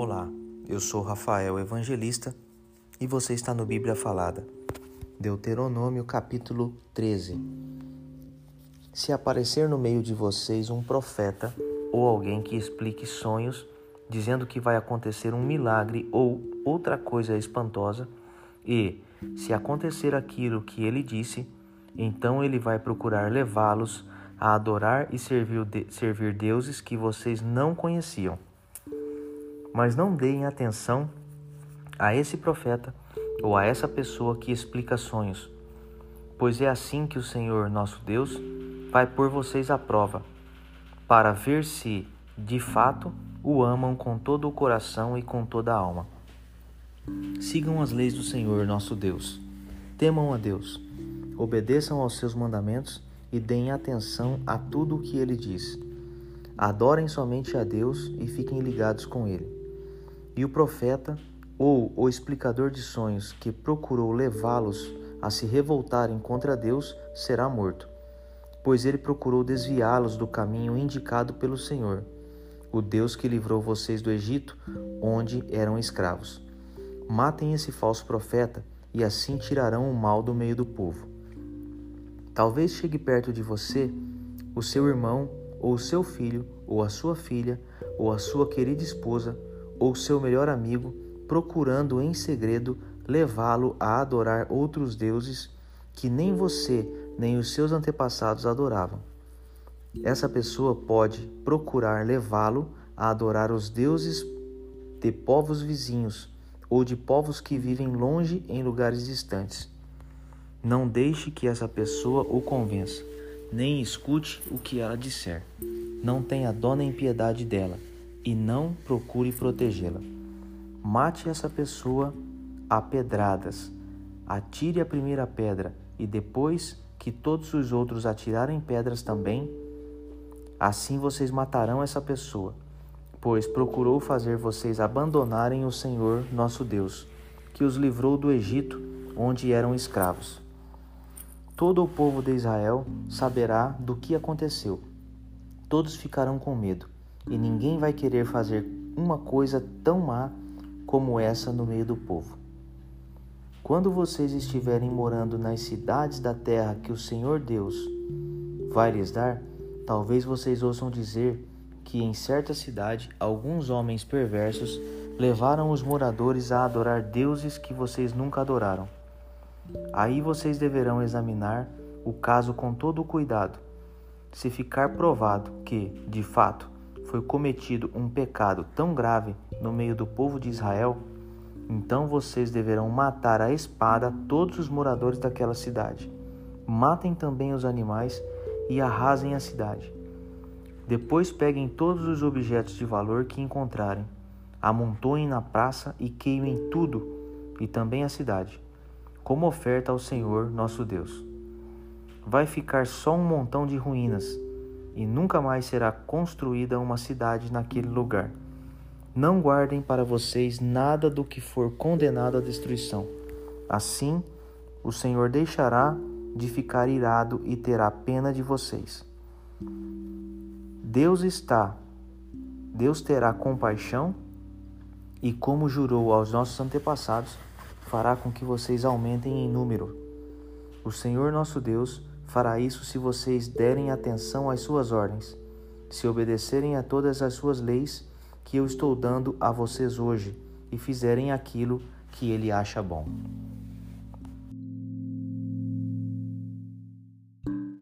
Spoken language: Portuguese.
Olá, eu sou Rafael Evangelista e você está no Bíblia Falada. Deuteronômio capítulo 13. Se aparecer no meio de vocês um profeta ou alguém que explique sonhos, dizendo que vai acontecer um milagre ou outra coisa espantosa, e, se acontecer aquilo que ele disse, então ele vai procurar levá-los a adorar e servir, deuses que vocês não conheciam. Mas não deem atenção a esse profeta ou a essa pessoa que explica sonhos, pois é assim que o Senhor nosso Deus vai pôr vocês à prova, para ver se, de fato, o amam com todo o coração e com toda a alma. Sigam as leis do Senhor nosso Deus, temam a Deus, obedeçam aos seus mandamentos e deem atenção a tudo o que ele diz. Adorem somente a Deus e fiquem ligados com ele. E o profeta ou o explicador de sonhos que procurou levá-los a se revoltarem contra Deus será morto, pois ele procurou desviá-los do caminho indicado pelo Senhor, o Deus que livrou vocês do Egito, onde eram escravos. Matem esse falso profeta e assim tirarão o mal do meio do povo. Talvez chegue perto de você o seu irmão, ou o seu filho, ou a sua filha, ou a sua querida esposa, ou seu melhor amigo, procurando em segredo levá-lo a adorar outros deuses que nem você nem os seus antepassados adoravam. Essa pessoa pode procurar levá-lo a adorar os deuses de povos vizinhos ou de povos que vivem longe em lugares distantes. Não deixe que essa pessoa o convença, nem escute o que ela disser. Não tenha dó nem piedade dela e não procure protegê-la. Mate essa pessoa a pedradas. Atire a primeira pedra e depois que todos os outros atirarem pedras também, assim vocês matarão essa pessoa, pois procurou fazer vocês abandonarem o Senhor nosso Deus, que os livrou do Egito, onde eram escravos todo o povo de Israel saberá do que aconteceu. Todos ficarão com medo, e ninguém vai querer fazer uma coisa tão má como essa no meio do povo. Quando vocês estiverem morando nas cidades da terra que o Senhor Deus vai lhes dar, talvez vocês ouçam dizer que em certa cidade alguns homens perversos levaram os moradores a adorar deuses que vocês nunca adoraram. Aí vocês deverão examinar o caso com todo o cuidado. Se ficar provado que, de fato, foi cometido um pecado tão grave no meio do povo de Israel, então vocês deverão matar a espada todos os moradores daquela cidade. Matem também os animais e arrasem a cidade. Depois peguem todos os objetos de valor que encontrarem, amontoem na praça e queimem tudo, e também a cidade como oferta ao Senhor nosso Deus. Vai ficar só um montão de ruínas, e nunca mais será construída uma cidade naquele lugar. Não guardem para vocês nada do que for condenado à destruição. Assim, o Senhor deixará de ficar irado e terá pena de vocês. Deus está, Deus terá compaixão e, como jurou aos nossos antepassados, fará com que vocês aumentem em número. O Senhor nosso Deus fará isso se vocês derem atenção às suas ordens, se obedecerem a todas as suas leis que eu estou dando a vocês hoje e fizerem aquilo que ele acha bom.